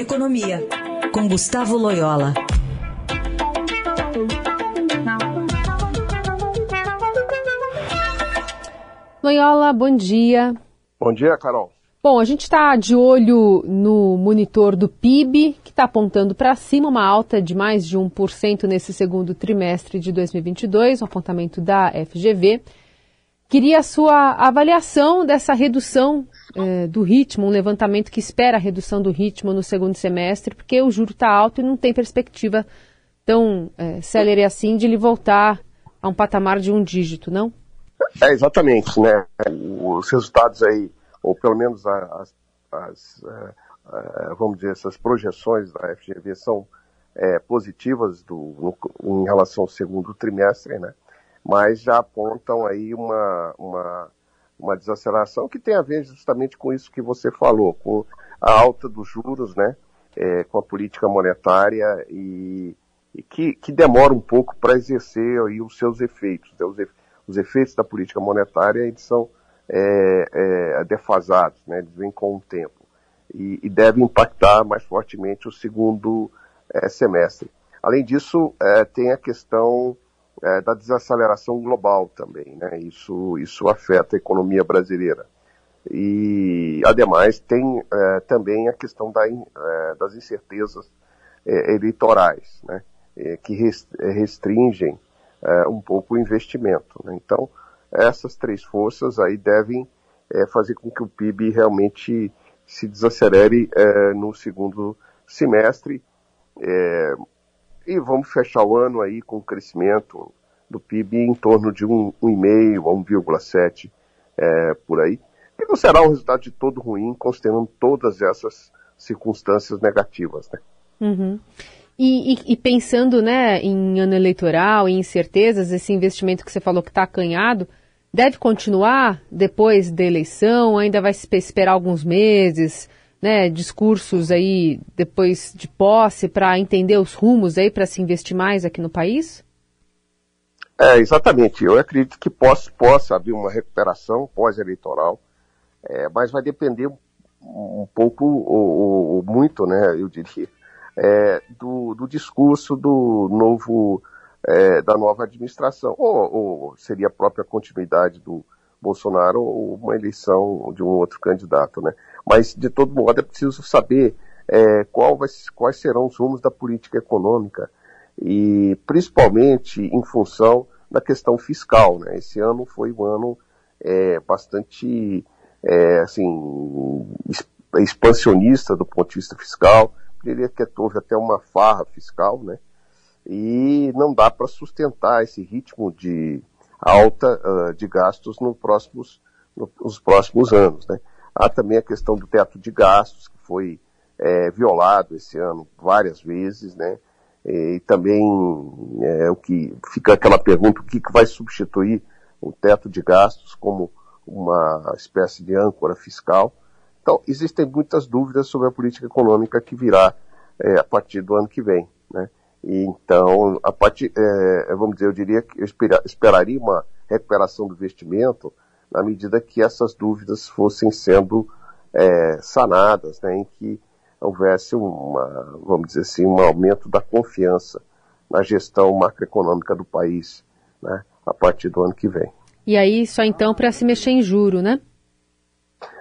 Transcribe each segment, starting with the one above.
Economia, com Gustavo Loyola. Loyola, bom dia. Bom dia, Carol. Bom, a gente está de olho no monitor do PIB, que está apontando para cima uma alta de mais de 1% nesse segundo trimestre de 2022, um apontamento da FGV. Queria a sua avaliação dessa redução é, do ritmo, um levantamento que espera a redução do ritmo no segundo semestre, porque o juro está alto e não tem perspectiva tão é, célere assim de ele voltar a um patamar de um dígito, não? É, exatamente, né? Os resultados aí ou pelo menos as, as é, é, vamos dizer, essas projeções da FGV são é, positivas do, no, em relação ao segundo trimestre, né? mas já apontam aí uma, uma, uma desaceleração que tem a ver justamente com isso que você falou, com a alta dos juros, né? É, com a política monetária e, e que, que, demora um pouco para exercer aí os seus efeitos. Né? Os, os, efeitos da política monetária eles são é, é, defasados, né? eles vêm com o tempo e, e devem impactar mais fortemente o segundo é, semestre. Além disso, é, tem a questão é, da desaceleração global também, né? isso, isso afeta a economia brasileira. E, ademais, tem é, também a questão da, das incertezas eleitorais, né? que restringem um pouco o investimento. Né? Então, essas três forças aí devem é, fazer com que o PIB realmente se desacelere é, no segundo semestre. E vamos fechar o ano aí com um crescimento do PIB em torno de 1,5% a 1,7% é, por aí. E não será um resultado de todo ruim, considerando todas essas circunstâncias negativas. Né? Uhum. E, e, e, pensando né, em ano eleitoral, em incertezas, esse investimento que você falou que está acanhado, deve continuar depois da eleição? Ainda vai se esperar alguns meses, né? Discursos aí depois de posse para entender os rumos aí para se investir mais aqui no país? É, exatamente. Eu acredito que possa, possa haver uma recuperação pós-eleitoral, é, mas vai depender um, pouco, ou, ou, muito, né, eu diria, é, do, do discurso do novo é, da nova administração, ou, ou, seria a própria continuidade do Bolsonaro ou uma eleição de um outro candidato, né? Mas, de todo modo, é preciso saber é, vai, quais serão os rumos da política econômica e, principalmente, em função da questão fiscal, né? Esse ano foi um ano é, bastante, é, assim, expansionista do ponto de vista fiscal, diria que houve até uma farra fiscal, né? e não dá para sustentar esse ritmo de alta uh, de gastos no próximos, no, nos próximos anos. Né? Há também a questão do teto de gastos, que foi é, violado esse ano várias vezes, né? E também é, o que fica aquela pergunta, o que, que vai substituir o teto de gastos como uma espécie de âncora fiscal. Então, existem muitas dúvidas sobre a política econômica que virá é, a partir do ano que vem. Né? então, a partir, é, vamos dizer, eu diria que eu esperaria uma recuperação do investimento na medida que essas dúvidas fossem sendo é, sanadas, né, em que houvesse uma, vamos dizer assim, um aumento da confiança na gestão macroeconômica do país, né, a partir do ano que vem. E aí, só então para se mexer em juro, né?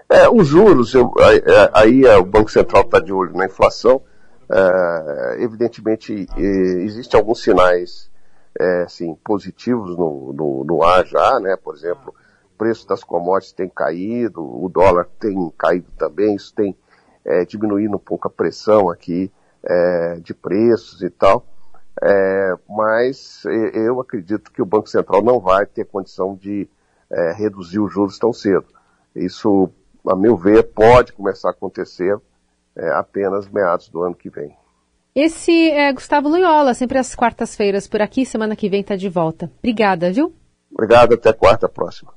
É, os juros, eu, aí, aí é, o Banco Central está de olho na inflação, Uh, evidentemente, existem alguns sinais é, assim, positivos no, no, no, ar já, né? Por exemplo, preço das commodities tem caído, o dólar tem caído também, isso tem é, diminuído um pouco a pressão aqui é, de preços e tal. É, mas eu acredito que o Banco Central não vai ter condição de é, reduzir os juros tão cedo. Isso, a meu ver, pode começar a acontecer é, apenas meados do ano que vem. Esse é Gustavo Loyola, sempre às quartas-feiras por aqui. Semana que vem está de volta. Obrigada, viu? Obrigado, até quarta próxima.